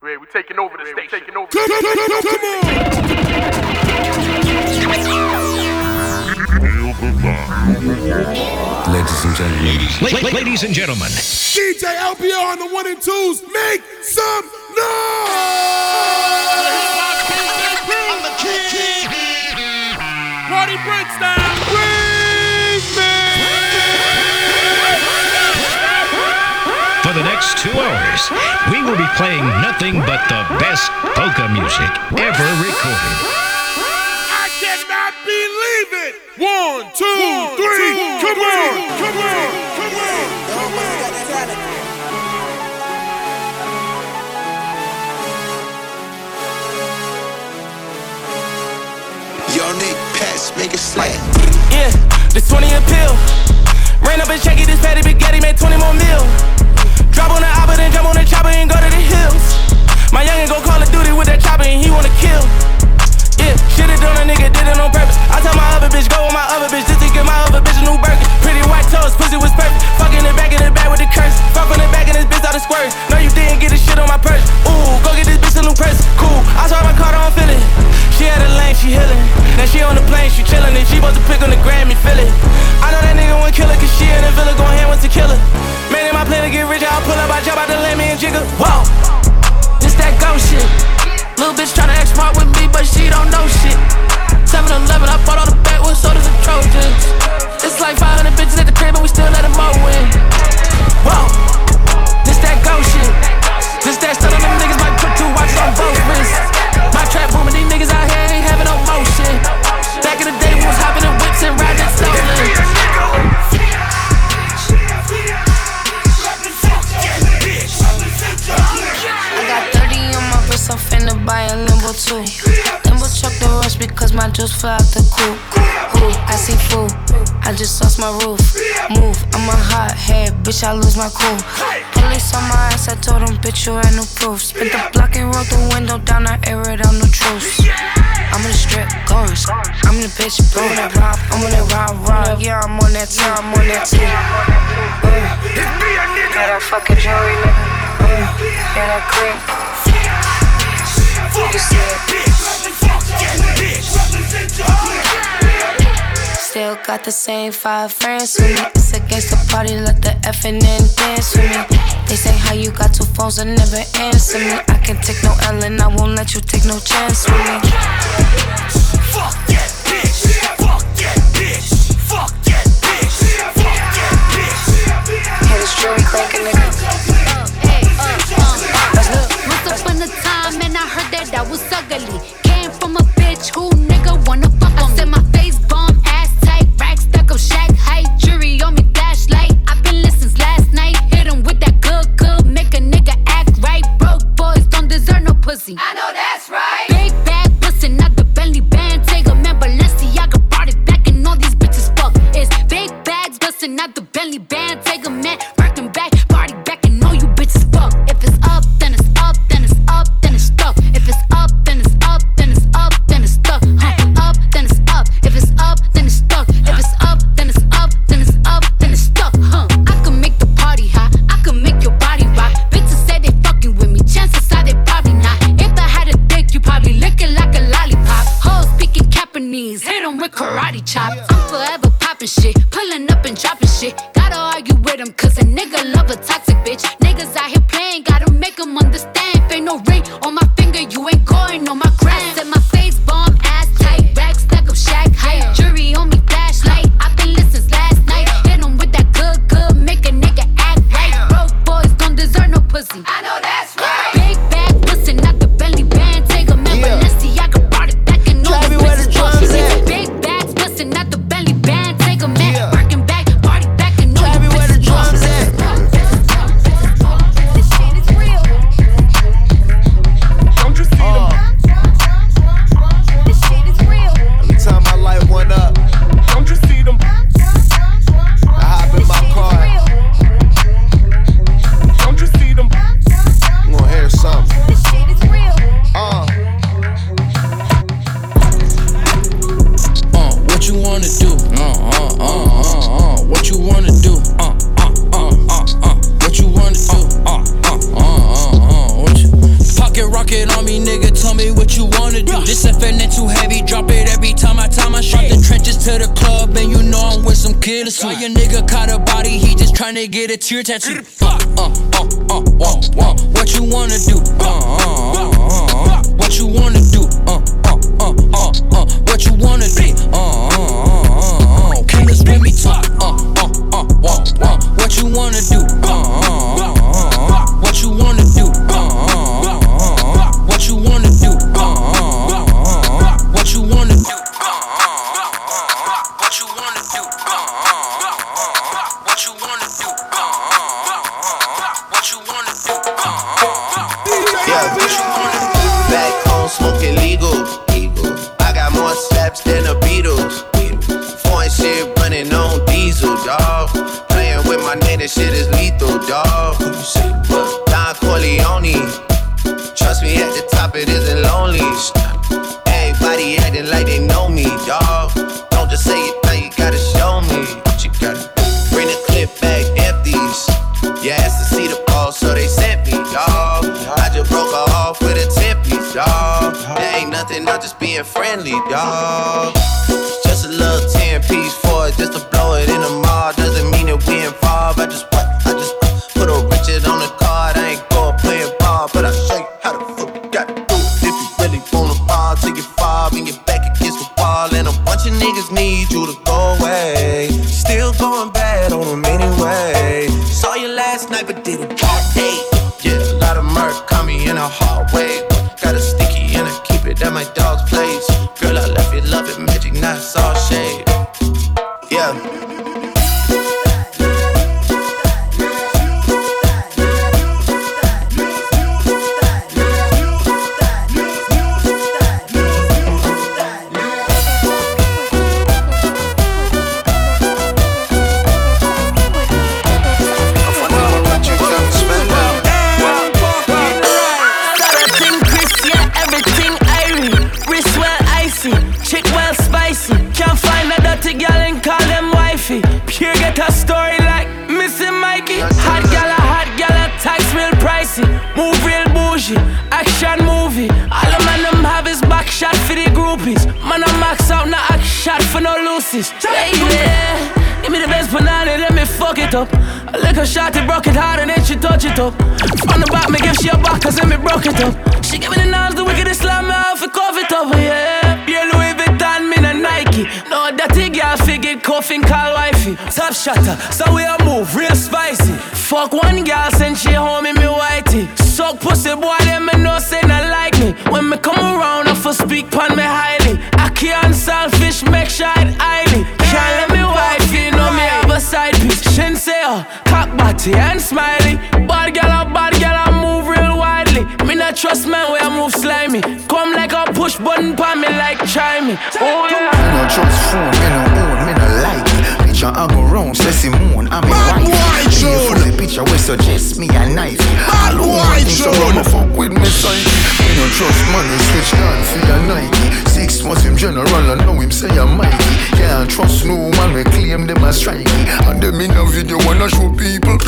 we taking over the station. Taking over. Come, come, come, come on. Ladies and gentlemen. ladies and gentlemen. DJ LPR on the one and twos. Make some noise! Party breaks next two hours, we will be playing nothing but the best polka music ever recorded. I cannot believe it! One, two, One, three, two, come, three. On, come on, come on, come on! Yo, Nick, pass, make it slap. Yeah, this 20 a pill. Ran up and check it, this fatty spaghetti made 20 more mil. Drop on the oppa, then jump on the chopper and go to the hills. My youngin' go Call of Duty with that chopper and he wanna kill. Yeah, shit it on a nigga, did it on purpose. I tell my other bitch, go with my other bitch, just to get my other bitch a new burger. Pretty white toes, pussy was perfect. Fucking the back in the back with the curse. Fuck on the back and this bitch out of squirt. No, you didn't get the shit on my purse. Ooh, go get this bitch a new purse. Cool, I saw my car, don't feel it. She had a lane, she healing. Now she on the plane, she chillin'. And she supposed to pick on the Grammy, feel it. I know that nigga won't kill her, cause she in the villa going hand with killer. Man, in my plan to get rich, I'll pull up, I jump out the me and jigger. Whoa, this that ghost shit. Little bitch tryna act smart with me, but she don't know shit. 7 Eleven, I bought all the backwoods sodas and Trojans. It's like 500 bitches at the crib, and we still let them all win. Whoa, this that go shit. This that stuff, them niggas might put two watches on both wrists. My trap booming, these niggas out here buy a limbo too. Limbo truck the rush because my juice fell out the coop. I see food, I just lost my roof. Move, I'm a hot head, bitch, I lose my cool. Police on my ass, I told them, bitch, you ain't no proof. Spent the block and rolled the window down, I air it out, no truth. I'm in the strip, going, I'm in the bitch, blowing I'm on that rock, rock. Yeah, I'm on that time, I'm on that too. Uh, that fucking jewelry, nigga. Yeah, that Still got the same five friends with me. It's against the party, let the effing in dance with me. They say how you got two phones and never answer me. I can take no L and I won't let you take no chance with me. Fuck that bitch. Fuck that bitch. Fuck that bitch. Fuck that bitch. Hear this jewelry clanking, nigga. Upon a time, and I heard that I was ugly. Came from a bitch who nigga wanna fuck on I said my face bomb, ass tight, rack stuck up, shack tryna get being friendly, dog. It up. From the back, me give she a back, cause then me broke it up. She give me the knives, the wickedest slam me off, it cough it up, yeah. Yeah, Louis Vuitton, me no Nike. No, dirty girl, figure coughing, call wifey. Top shatter, so we a move, real spicy. Fuck one girl, send she home in me whitey. Suck pussy, boy, them me know say not like me. When me come around, I for speak pon me highly. I can't selfish, make sure it highly. Can't let me wife, you know me have a side piece. Shinseo, oh, cock body and smiley. Trust man where I move slimy. Come like a push button pon me like try me. Oh yeah. Me no trust phone, me no own, me no like it. Picture I go round, say Simone, I'm a Bad wife. boy, Me Joe. full of picture we suggest me a knife. Bad All boy, over Joe. Instagram, I fuck with me psyche. Me no trust money, switch down for your Nike. Six months him general, I know him say I'm mighty. Can't trust no man, we claim them as strikey. And them in a video wanna show people.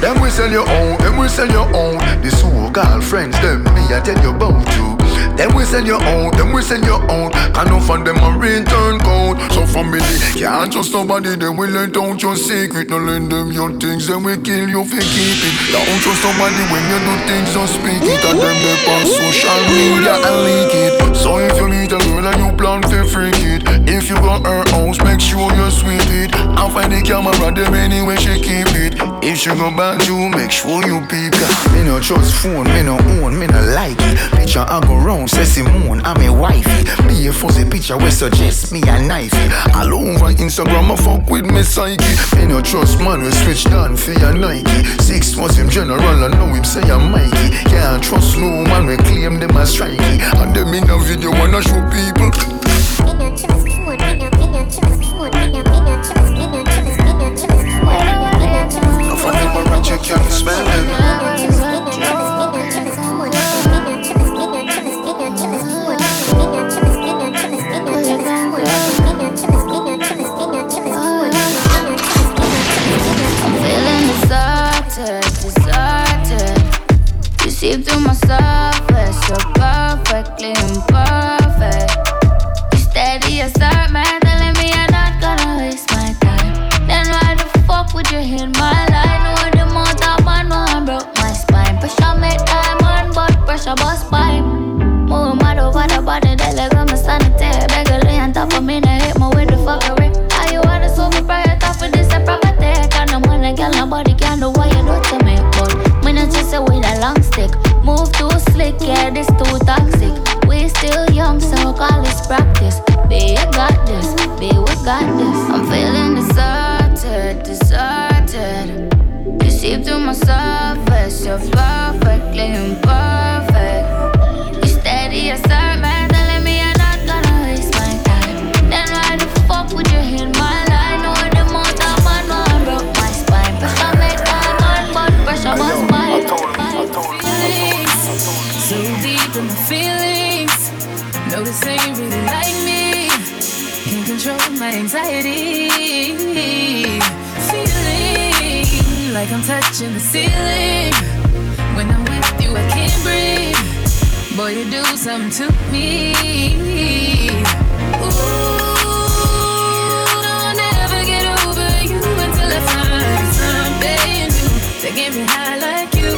Them we sell your own, them we sell your own. The so girlfriends, them me I tell you about you. Them we sell your own, them we sell your own. Can no fund them a return code. So family can't trust nobody, them will let out your secret. No lend them your things, then we kill you for keep it. Don't trust somebody when you do things, just speak it. And them they on social media and leak it. So if you meet a girl and you plan to freak it, if you got her house, make sure you sweep it. And find the camera, them anyway she keep it. If she go back you, make sure you peep it. Me no trust phone, me no own, me no like it. Picture I go round, say Simone, I'm a wifey. Be a fuzzy picture, we suggest me a knife. All over Instagram, I fuck with me psyche. Me no trust man, we switch down for your Nike. Six was him general, I know him say I'm Mikey. Can't trust no man, we claim them as strikey. And them in a video wanna show people. Me No deserted, deserted. You see through my surface, you're perfectly imperfect. You steady as start, man, telling me I'm not gonna waste my time. Then why the fuck would you hit my line? Pressure bust pipe. Move mad over the body, they like I'm a sanitary. Beg a lay on top of me, they hit me with the fuckery. Are you wanna so me prior top of this a proper take? And no man, girl, nobody can do what you do to me. But me not just say with a long stick. Move too slick, yeah, this too toxic. We still young, so call this practice. Be you got this, be we got this. I'm feeling deserted, deserted. You seep through my surface, you're perfectly imperfect. Anxiety. Feeling like I'm touching the ceiling. When I'm with you, I can't breathe. Boy, you do something to me. Ooh, I'll never get over you until I find something new that get me high like you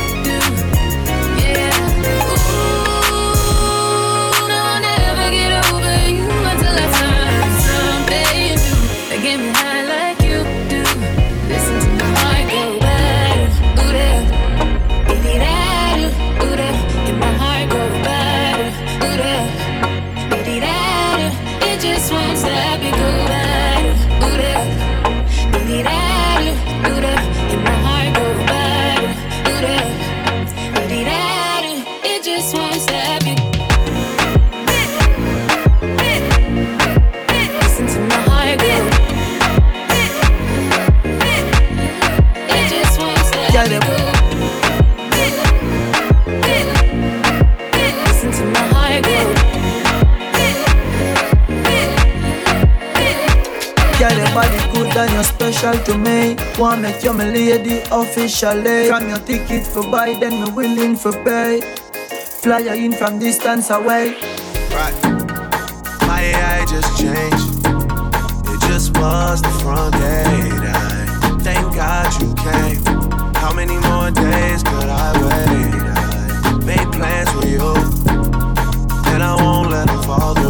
you're to me. Wanna make you my lady officially. From your ticket for buy, then me willing for pay. Fly you in from distance away. Right. My AI just changed. It just was the front gate. I thank God you came. How many more days could I wait? I made plans with you, and I won't let them fall through.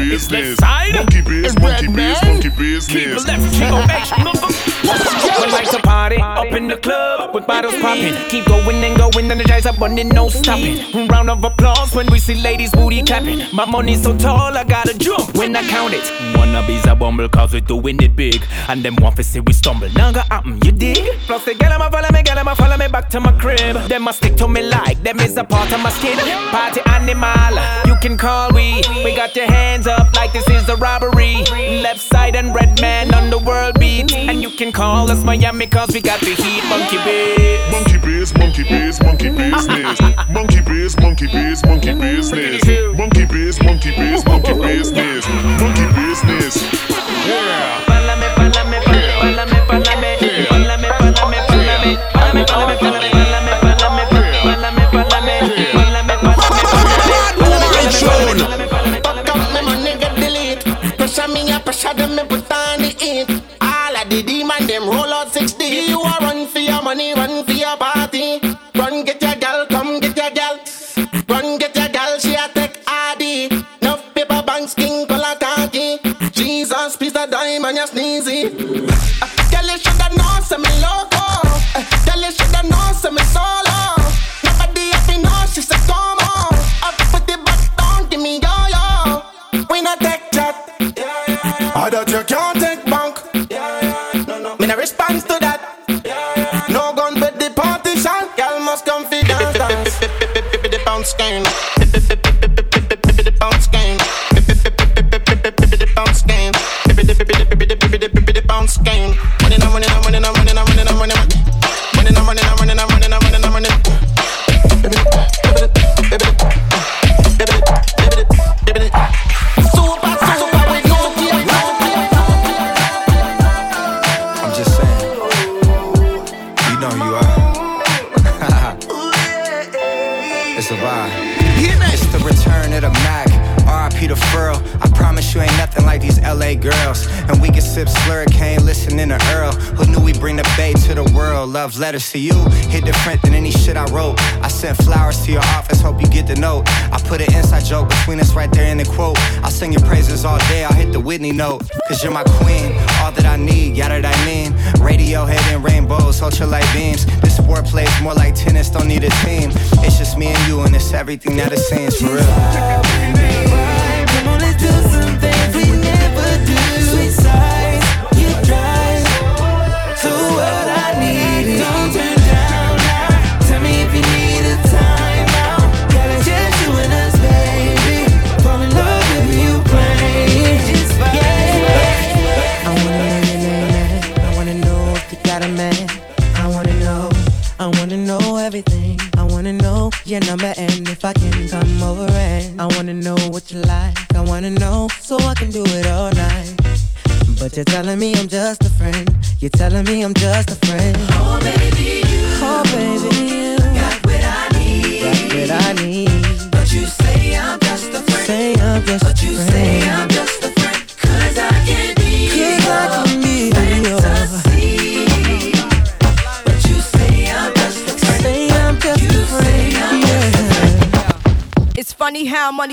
Monkey biz, monkey biz, monkey business. Monkey biz, monkey biz, monkey business. One like to party up in the club with bottles popping. Keep going and going, energize up running, no stopping. Round of applause when we see ladies booty clapping. My money's so tall, I gotta jump when I count it. Wannabes a bumble cause we doing it big. And them want to see we stumble. Now go happen, you dig? Plus they get 'em a follow me, get 'em a follow me back to my crib. Them a stick to me like them is a part of my skin. Party animal, you can call we. We got your hands up like this is a robbery. Left side and red man on the world beat. And you can call us Miami cause we got the heat, monkey biz. Monkey biz, monkey biz, monkey business. Monkey biz, monkey biz, monkey business. Monkey biz, monkey biz, monkey business. Monkey business. Yeah.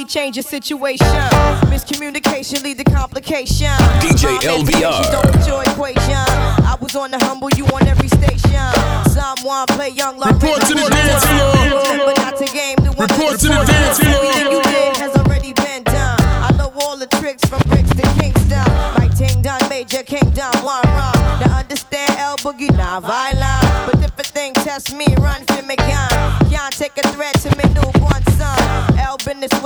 change your situation. Miscommunication lead to complication. DJ LBR. I was on the humble, you on every station. Someone play young love. Report to the dance floor. But not to game. The Report to the dance floor. You did has already been done. I know all the tricks from bricks to Kingston. My ting done, major kingdom, one wrong. Now understand El Boogie, not violent.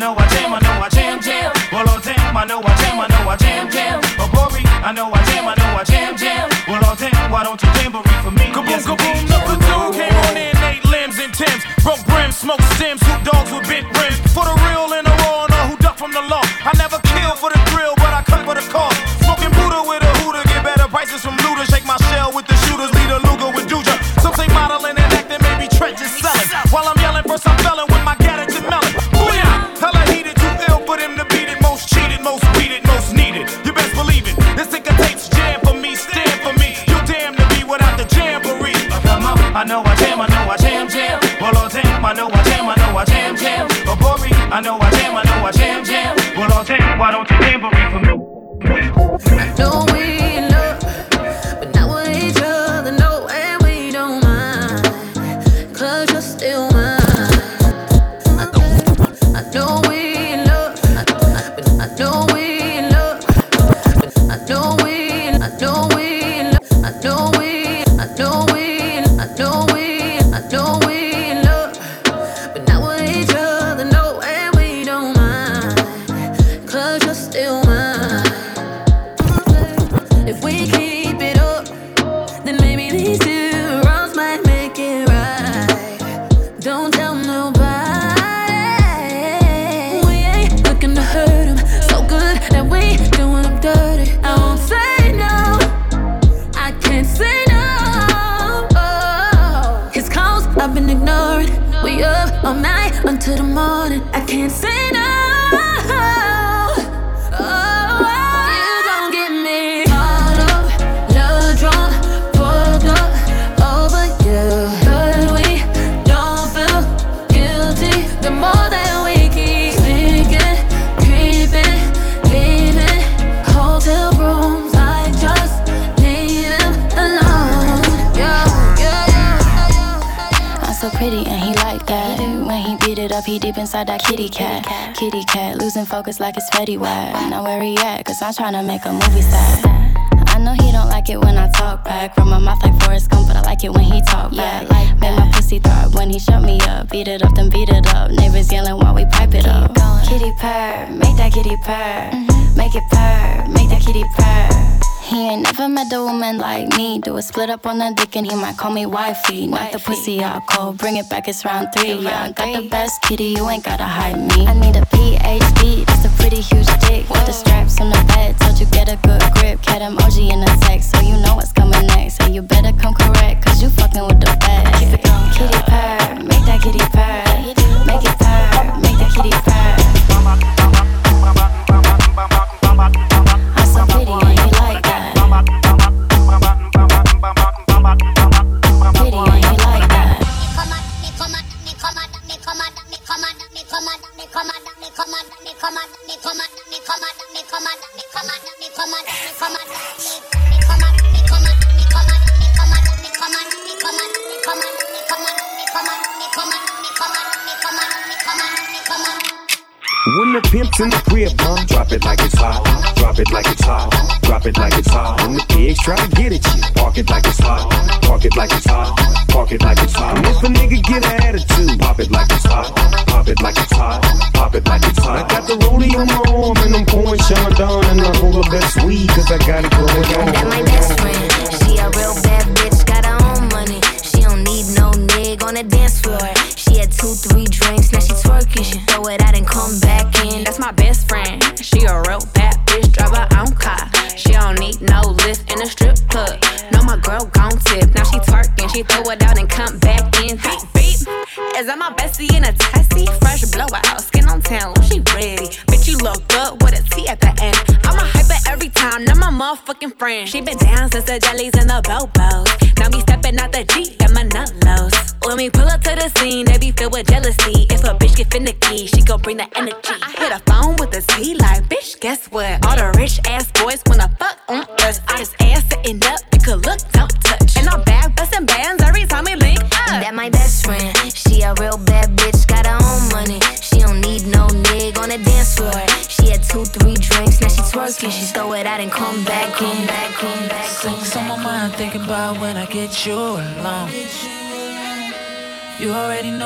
know I jam, I know I jam, jam. Well, on jam, I know I jam, I know I jam, jam. Oh, glory, I know I deep inside that kitty cat. Kitty cat, losing focus like it's Fetty Wap. Now where he at? Cause I'm tryna make a movie set. I know he don't like it when I talk back. From my mouth like Forrest Gump, but I like it when he talk back. like Make my pussy throb when he shut me up. Beat it up, then beat it up. Neighbors yelling while we pipe it up. Kitty purr, make that kitty purr. Mm-hmm. Make it purr, make that kitty purr. He ain't never met a woman like me. Do a split up on the dick and he might call me wifey. Not the pussy out cold, bring it back, it's round three. Yeah, I got the best kitty, you ain't gotta hide me. I need a PhD, that's a pretty huge dick. Got the straps on the bed, told you get a good grip. Cat emoji in the text, so you know what's coming next. And you better come correct, cause you fucking with the best. Keep it going. Kitty purr, make that kitty purr. Make it purr, make that kitty purr. Come on. When the pimp's in the crib, huh? Drop it like it's hot. Drop it like it's hot. Drop it like it's hot. When the pigs try to get at you, park it like it's hot. Park it like it's hot. Park it like it's hot. And if a nigga get an attitude, pop it like it's hot. Pop it like it's hot. Pop it like it's hot. I got the rollie on my arm and I'm pouring Chandon and I roll the best weed cause I got it going on. That my best friend. She a real bad bitch, got her own money. She don't need no nigga on the dance floor. She had two, three drinks, now she twerking. The jellies and the bobos.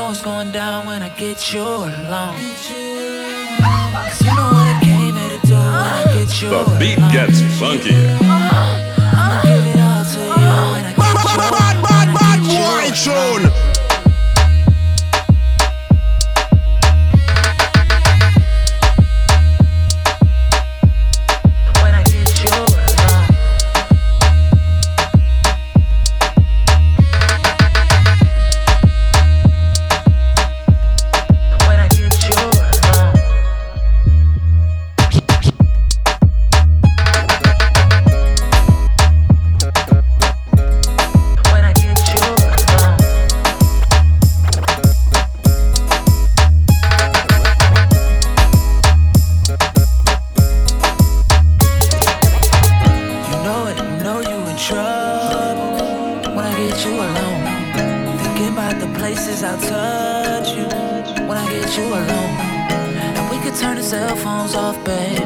Know what's going down when I get you alone. Cause you know what I came here to do when I get you The beat gets funky. I'ma give it all to you when I get you Bad, bad, bad boy tune. Phones off, baby,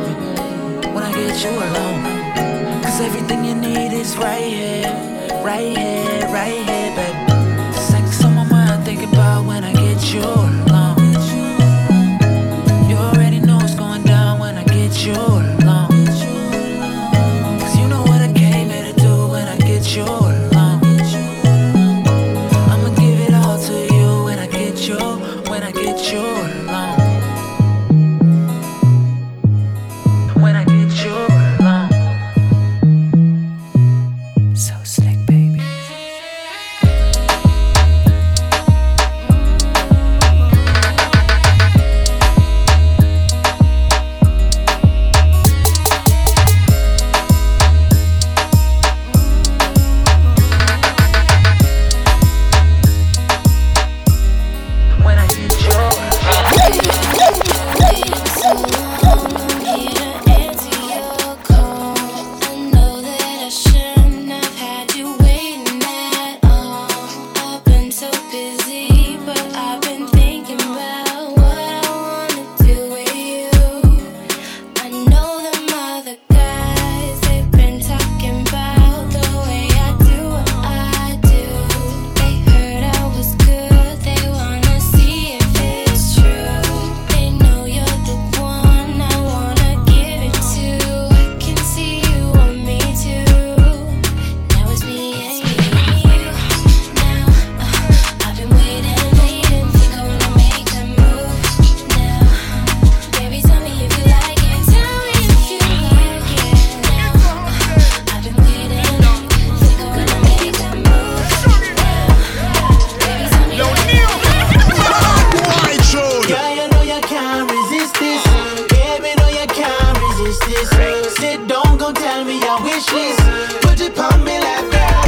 when I get you alone. Cause everything you need is right here, right here, right here, baby. Sex on my mind, thinking about when I get. You Sit down, go tell me your wishes. Put it on me like that.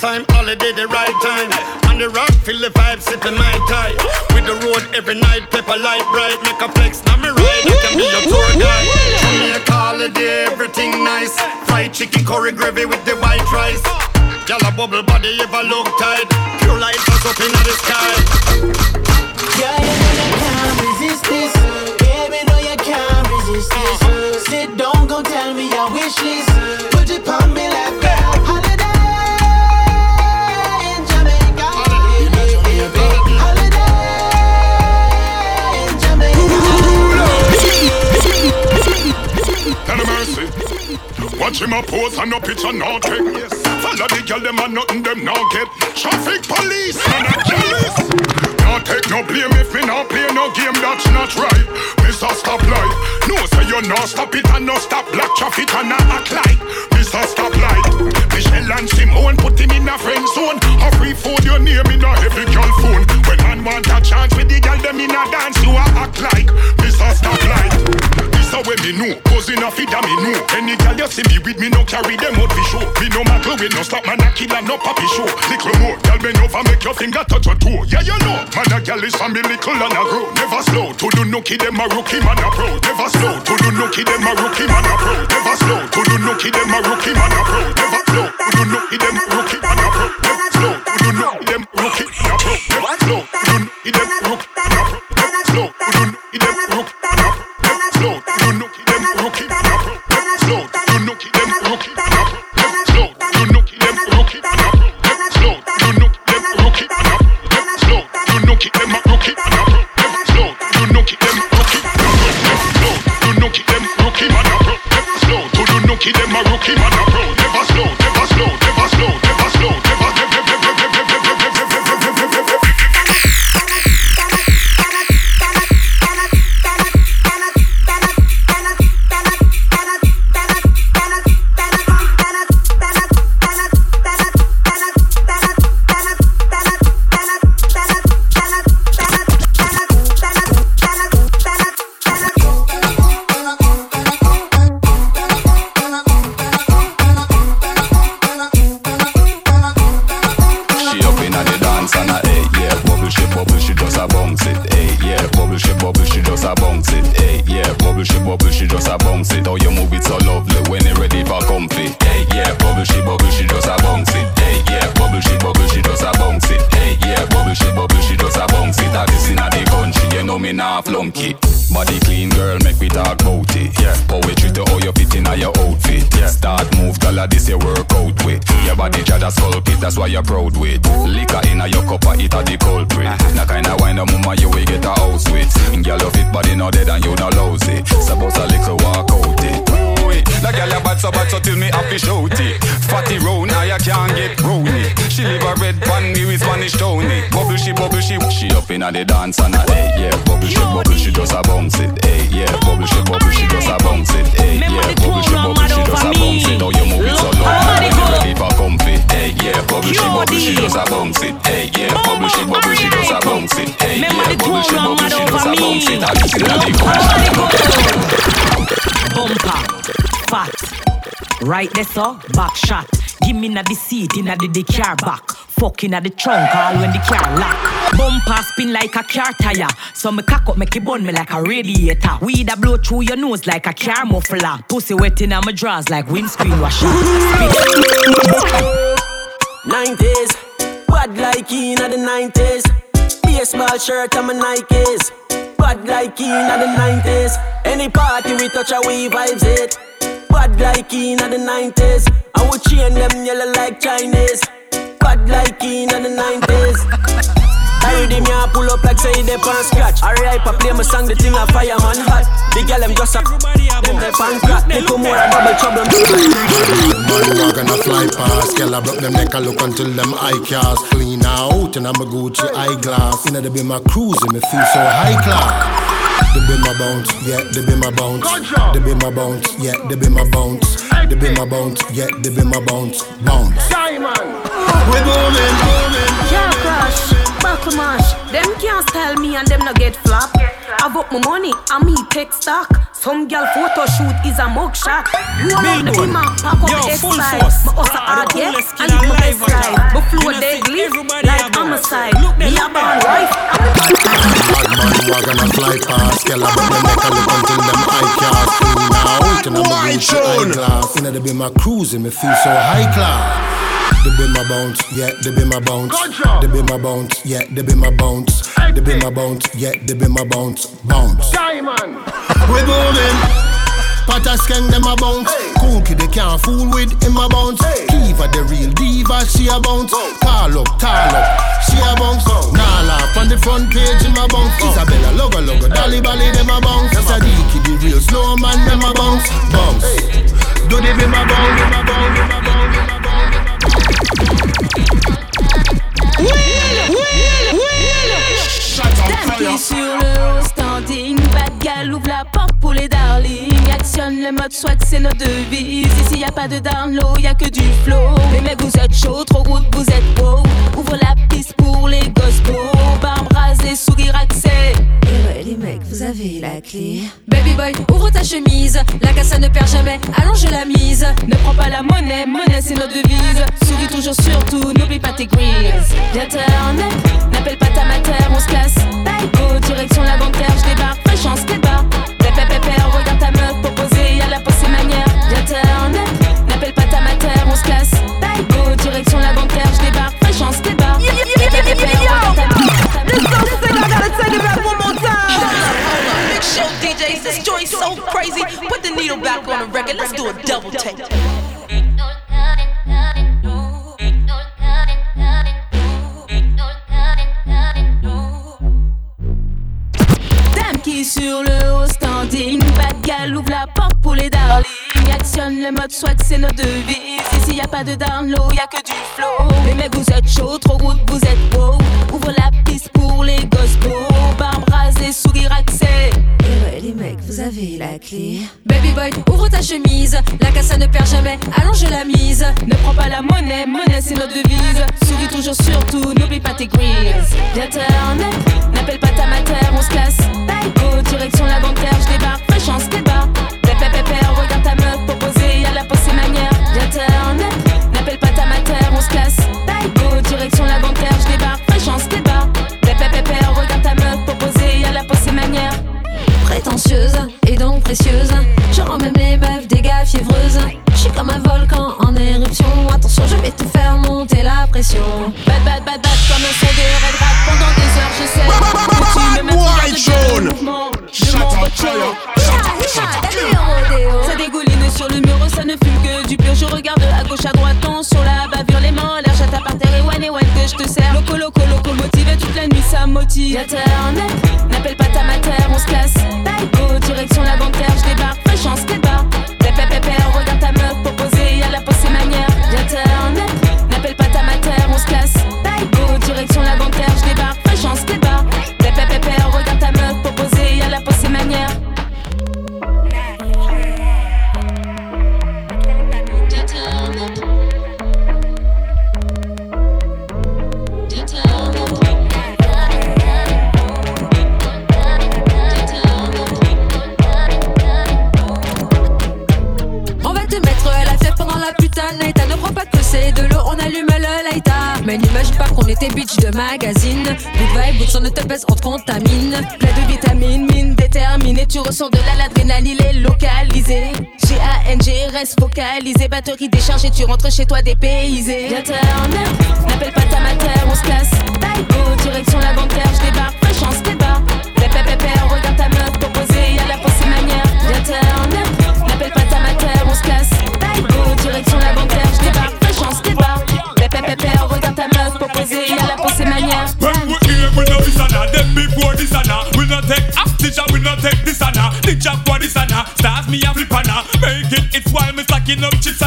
Time holiday, the right time. On the rock, feel the vibe, sipping my tie. With the road every night, pepper light bright, make a flex, now me ride. I can be your tour guide. Jamaica holiday, everything nice. Fried chicken, curry gravy with the white rice. Gyal a bubble body, ever look tight. Pure light us up in the sky. Yeah, you know you can't resist this. Baby, know you can't resist this. Uh-huh. Sit down, go tell me your wish list. Put it on me like that. Holiday in Jamaica. Holiday in Jamaica. Tell him mercy. Watch him a pose and no picture no take. Follow the girl them and nothing them no get. Traffic police and a jealous. No take no blame if me not play no game that's not right. Mr. Stop Light. No say you no stop it and no stop black traffic and not act like Mr. Stop Light. Michelle and Simone put him in a friend zone. A free food your name in a heavy girl phone. When man want a chance with the girl them in a dance you a act like Mr. Stop A way me know, cause enough it me know. Any girl you see me with me no carry them out for show. Me no matter with no stop man a killer no papi show. Little more, girl bend over make your finger touch your toe. Yeah you know, man a girl is from me little and a grow. Never slow, to do nookie them a rookie man a pro. Never slow, to do nookie them a rookie man a pro. Never slow, to do nookie them a rookie man a pro. Never slow, to do nookie them rookie man a pro. Never slow, to do nookie them rookie man a pro. Never slow, to do nookie them rookie man a pro. Keep on inna the, the car back. Fuck inna the trunk, all when the car lock. Bumper spin like a car tire. So me cock up, make it burn me like a radiator. Weed a blow through your nose like a car muffler. Pussy wet inna my drawers like windscreen washer. 90s, bad like in the 90s. Baseball shirt and my Nikes. Bad like in the 90s. Any party we touch a we vibes it. Bad like in the 90s. I would chain them yellow like Chinese. Bad like in the 90s. I read him, yeah, pull up like say they pan scratch. Alright, I play my song, the thing a fireman hot. The girl them just a them they pan crack. Little more a double trouble. Man walk on a fly past, girl I broke them neck, I look until them eye cast clean out, and I'm a Gucci eyeglass. Inna the be my cruising, me feel so high class. They be my bounce, yeah, they be my bounce. They be my bounce, yeah, they be my bounce. They be my bounce, yeah, they be my bounce. Bounce. Diamond. We booming, booming. Can't crash, buckle mash. Them can't style me and them no get flop. I got my money and me take stock. Some girl photo shoot is a mug shot. Roll out the Billboard. dimmer, pack up Yo, the full S5. force. My hustle The hard, yeah. coolest And kid live my alive best attack. life. My flow You know, see, deadly, everybody like a boss. homicide. Look there, Me a look born there. wife. Bad man walk and a fly past Girl, I bet me make a look until them eye cast Clean out and I'm a Gucci eyeglass Inna the be my cruising, me feel so high class they be my bounce, yeah, they be my bounce. They be my bounce, yeah, they be my bounce. They be my bounce, yeah, they be my bounce. Bounce. Diamond. We booming. Potter skeng them a bounce. Cool kid they can't fool with him a bounce. Kiva the real diva, she a bounce. Call up, tall up, she a bounce. Nala on the front page him a bounce. Isabella logo logo, Dolly Bally them a bounce. Sadiki the real snowman them a bounce. Bounce. Do they be my bounce? Be my bounce? Be my bounce? Be my bounce? Tanky sur le haut standing la porte pour les darlings. Actionne le mode swag c'est notre devise Ici y a pas de down low, y a que du flow. Les mecs vous êtes chaud, trop route vous êtes beau Ouvre la piste pour les beaux Barbe rasée, sourire les mecs, vous avez la clé. Baby boy, ouvre ta chemise. La casse ne perd jamais, allonge la mise. Ne prends pas la monnaie, monnaie c'est notre devise. Souris toujours surtout, n'oublie pas tes greens Viens n'appelle pas ta mater, on se casse Go, direction la bancaire, je débarque, fraîche en skatebar this joint's so crazy. Put the needle back on the record. Let's do a double take. Dame qui sur le haut standing. Bad gal ouvre la porte pour les darlings. Actionne le mode swag c'est notre devise. Ici y a pas de down low, y a que du flow. Les mecs vous êtes chaud, trop route vous êtes beau. Ouvre la piste pour les beaux Barbe rasée, sourire accès les mecs, vous avez la clé. Baby boy, ouvre ta chemise. La casse ne perd jamais, allonge la mise. Ne prends pas la monnaie, monnaie c'est notre devise Souris toujours surtout, n'oublie pas tes greens Viens net, n'appelle pas ta mater, on se casse Go, direction la bancaire, je débarque, fraîche en skatebar Pépé pépé, regarde ta meuf proposée, y'a la pensée manière Viens net, n'appelle pas ta mater, on se casse Go, direction la Et donc précieuse. Je rends même les meufs des gars fiévreuses. Je suis comme un volcan en éruption. Attention, je vais te faire monter la pression. Bad bad bad bad comme un son de red rap pendant des heures je sais tu me mouvement de mon bocho. Ça dégouline sur le mur, ça ne fume que du pur. Je regarde à gauche, à droite, non sur la bavure, les mains en l'air, j'attends par terre et one et one que je te sers. Loco, loco, loco, motivé toute la nuit, ça motive. N'appelle pas ta mater, on se casse. Batterie déchargée, tu rentres chez toi dépaysé. N'appelle pas ta mater, on se casse. Go, direction la bancaire, je débarque, pépé, regarde ta meuf proposée, y'a la pensée manière. N'appelle pas ta mater, on se casse. Go, direction la bancaire, je débarque, pépé, regarde ta meuf proposée, y'a la pensée manière. When we here, we know this and that. Then before this and that, we not take hostage and we not take this and that. The job for this and that. Stars me a flip and that. Make it, it's while me stacking up chips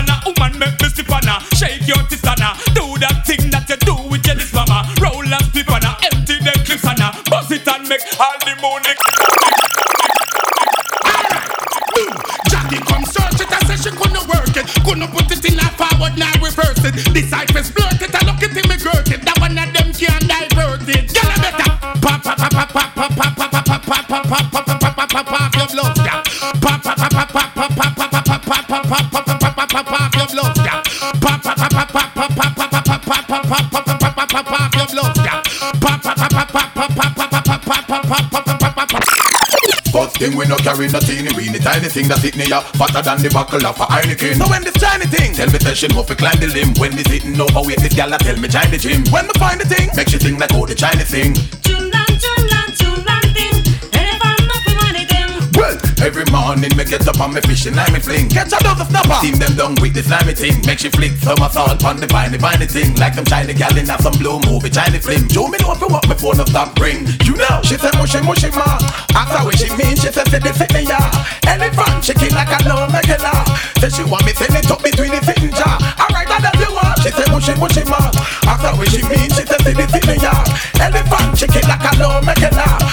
pop pop pop pop pop pop pop your blood. Pop pop pop pop pop pop pop pop pop pop pop pop pop pop pop pop pop pop your blood. Pop pop pop pop pop pop pop pop pop pop pop pop pop pop pop pop. But thing we no carry no teeny weeny tiny thing that's hitting ya fatter than the buckle of a Heineken. So when this tiny thing tell me tell she no fi climb the limb when this hitting overweight this gyal tell me join the gym. When me find the thing make she think like oh the tiny thing. China. Every morning me get up on me fishing line me fling. Catch a dose of snapper. Steam them down with the slimy thing. Make she flick some salt on the viney viney thing. Like them China gal in a some blue movie China film. Show me know if you want me phone no stop ring. You know, she said mushy mushy ma. Ask her what she mean. She said say the fit me ya. Elephant chicken like a no regular. Say she want me send it up between the and jaw. Alright, that you want. She said mushy mushy ma. Ask her what she mean. She said say the fit me ya. Elephant chicken like a no regular.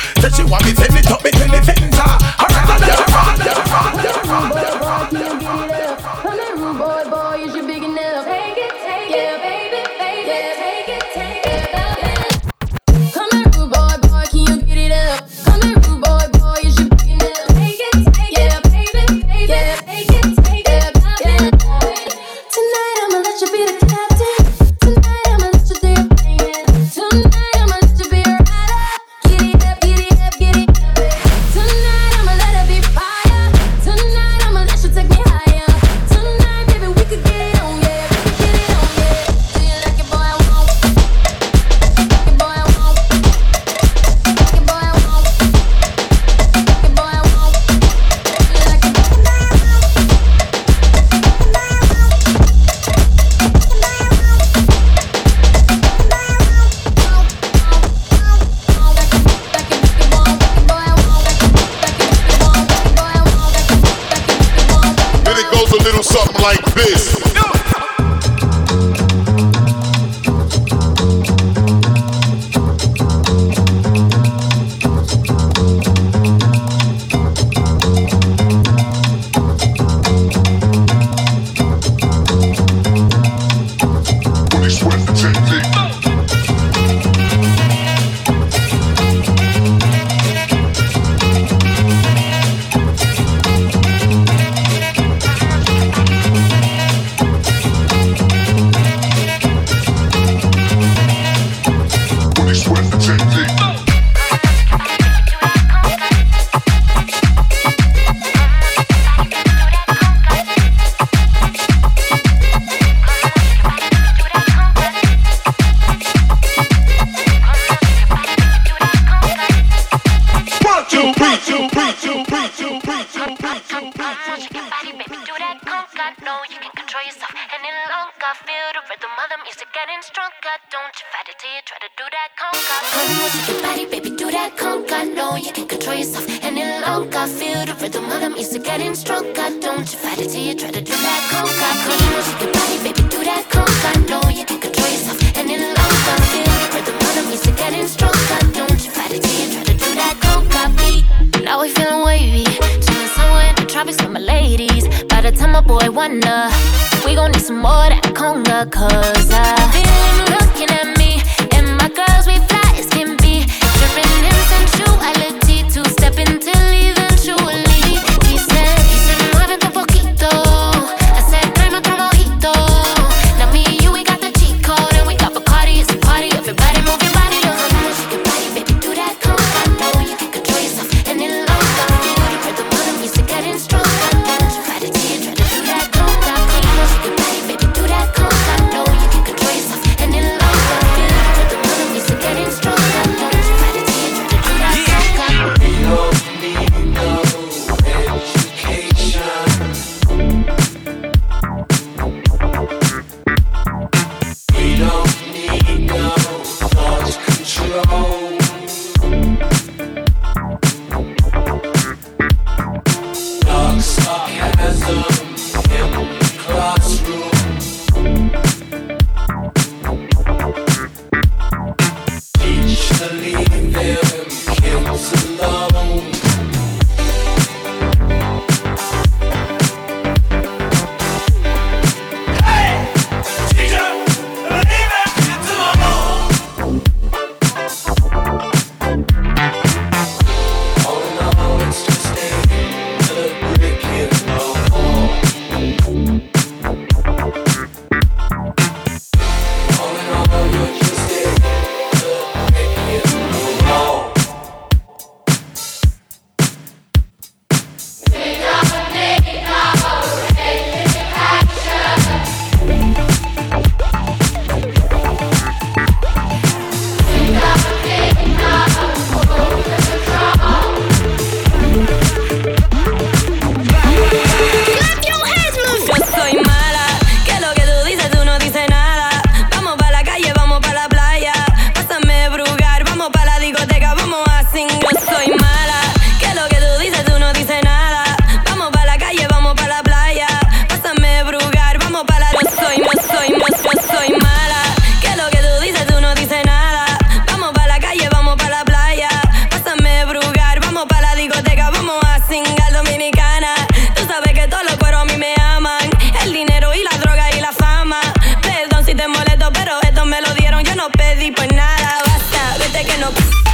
up.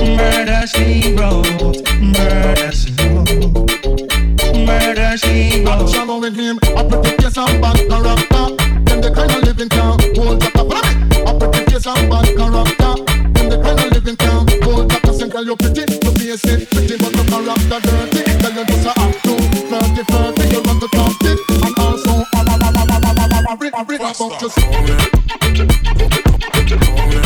murder she wrote, murder she wrote, murder she wrote. With him, I protect your some bad character. Them the kind of living town, hold up a I protect your some bad character. Them the kind of living town, hold up a single you pretty, you basic, pretty but your character dirty. Tell you just a act too, flirty, flirty, you want to talk it, and also I'm a I'm a I'm a I'm a I'm a I'm a about just.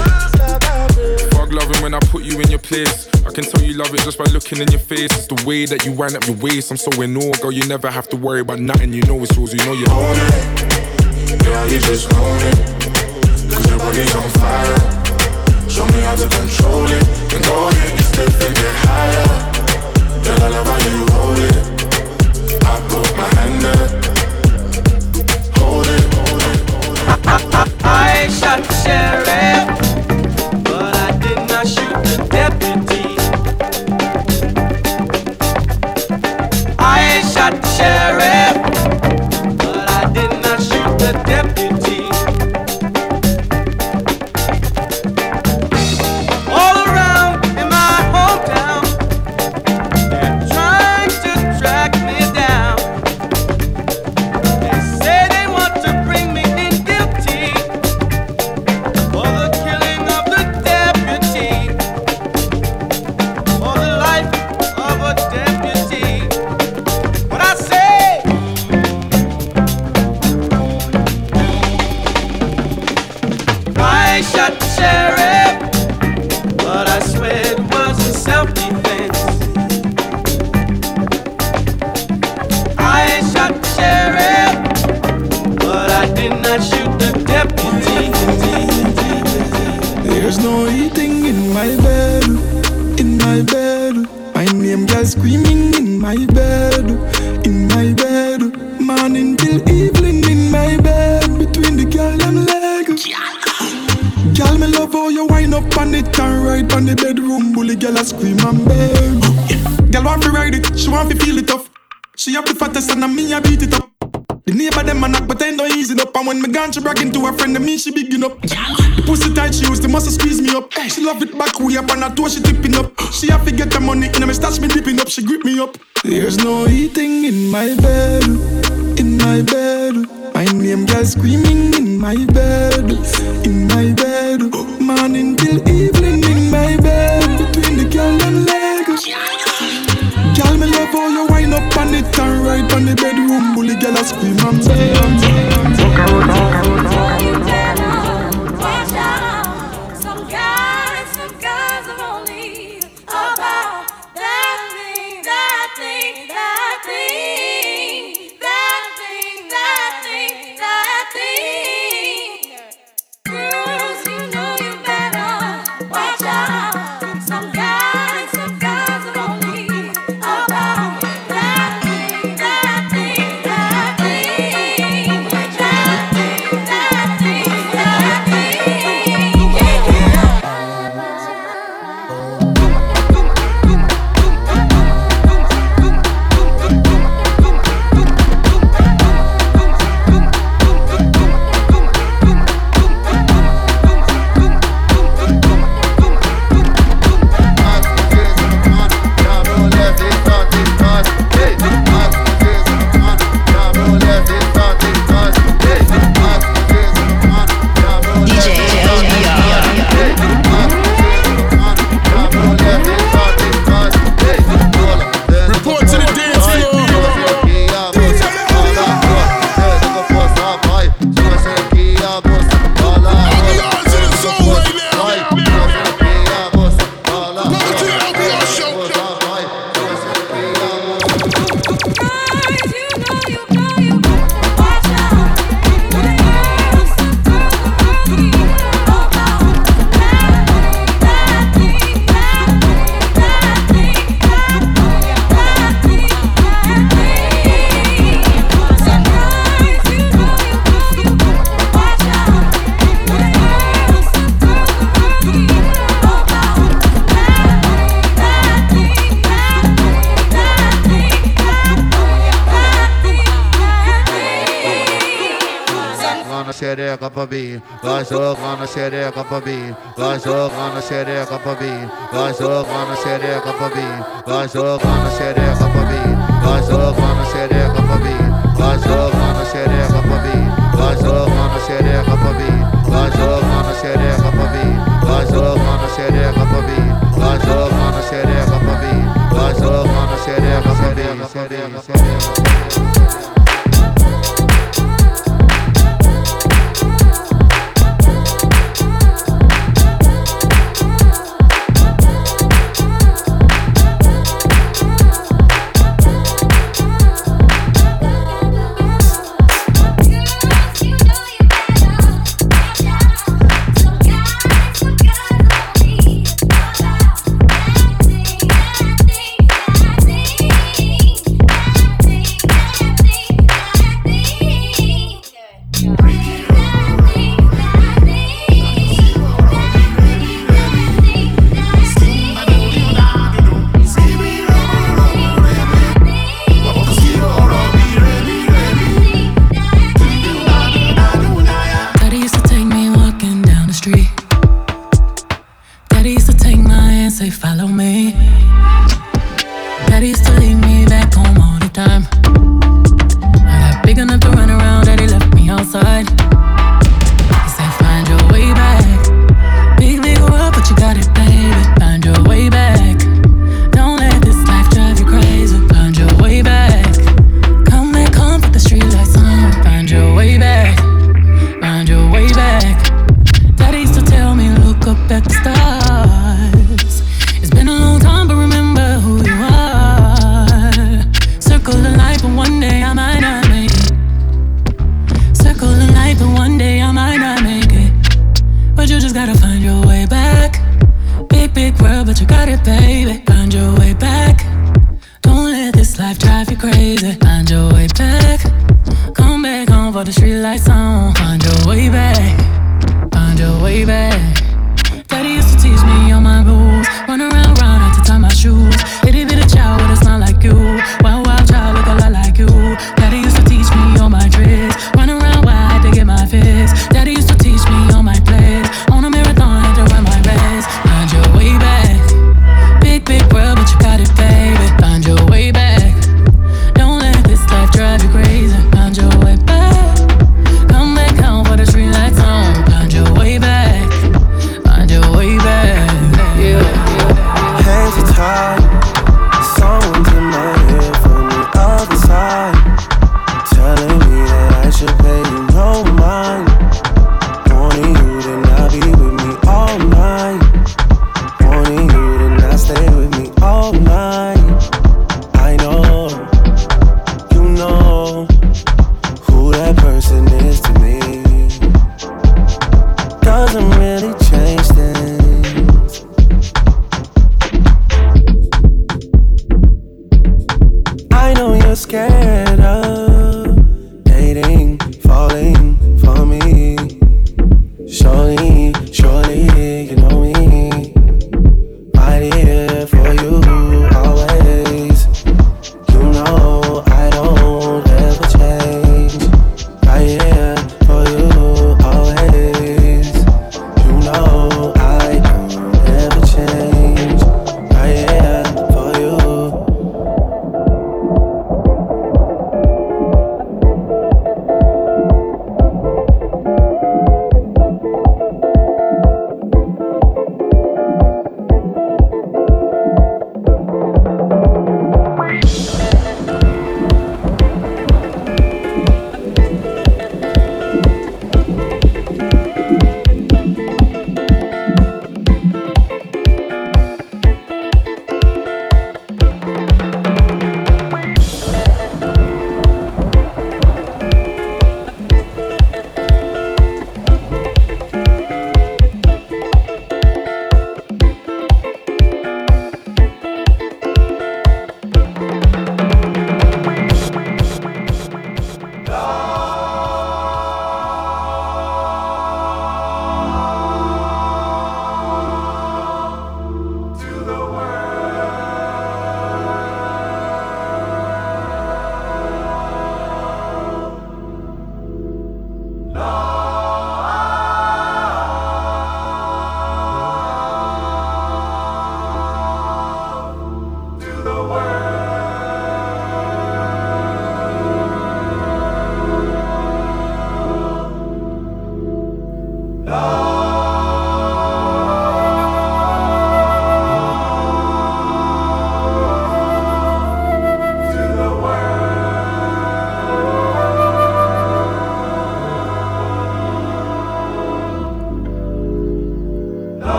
when I put you in your place. I can tell you love it just by looking in your face. It's the way that you wind up your waist. I'm so in awe, girl. You never have to worry about nothing. You know it's yours. You know you own it. Yeah, you just own it. Cause your body's on fire. Show me how to control it. And go ahead, step and get higher. Girl, I love how you hold it. I put my hand there. Hold it, hold it, hold it. I shot sheriff. Pussy tight, she used the muscle squeeze me up. She love it back way up, and her toe she tipping up. She have to get the money, and me stash me dipping up. She grip me up. There's no eating in my bed, in my bed. My name girl screaming in my bed, in my bed. Morning till evening in my bed, between the girl and leg. Girl, me love how you wind up on it and right on the bedroom bully. Girl, I scream and Watch gonna xereca pra mim, vai jogando xereca pra mim, vai jogando xereca pra mim, vai jogando xereca pra mim, vai jogando xereca pra mim, vai jogando xereca pra mim, vai jogando xereca pra mim, vai jogando xereca pra mim, vai jogando xereca pra mim, vai jogando xereca pra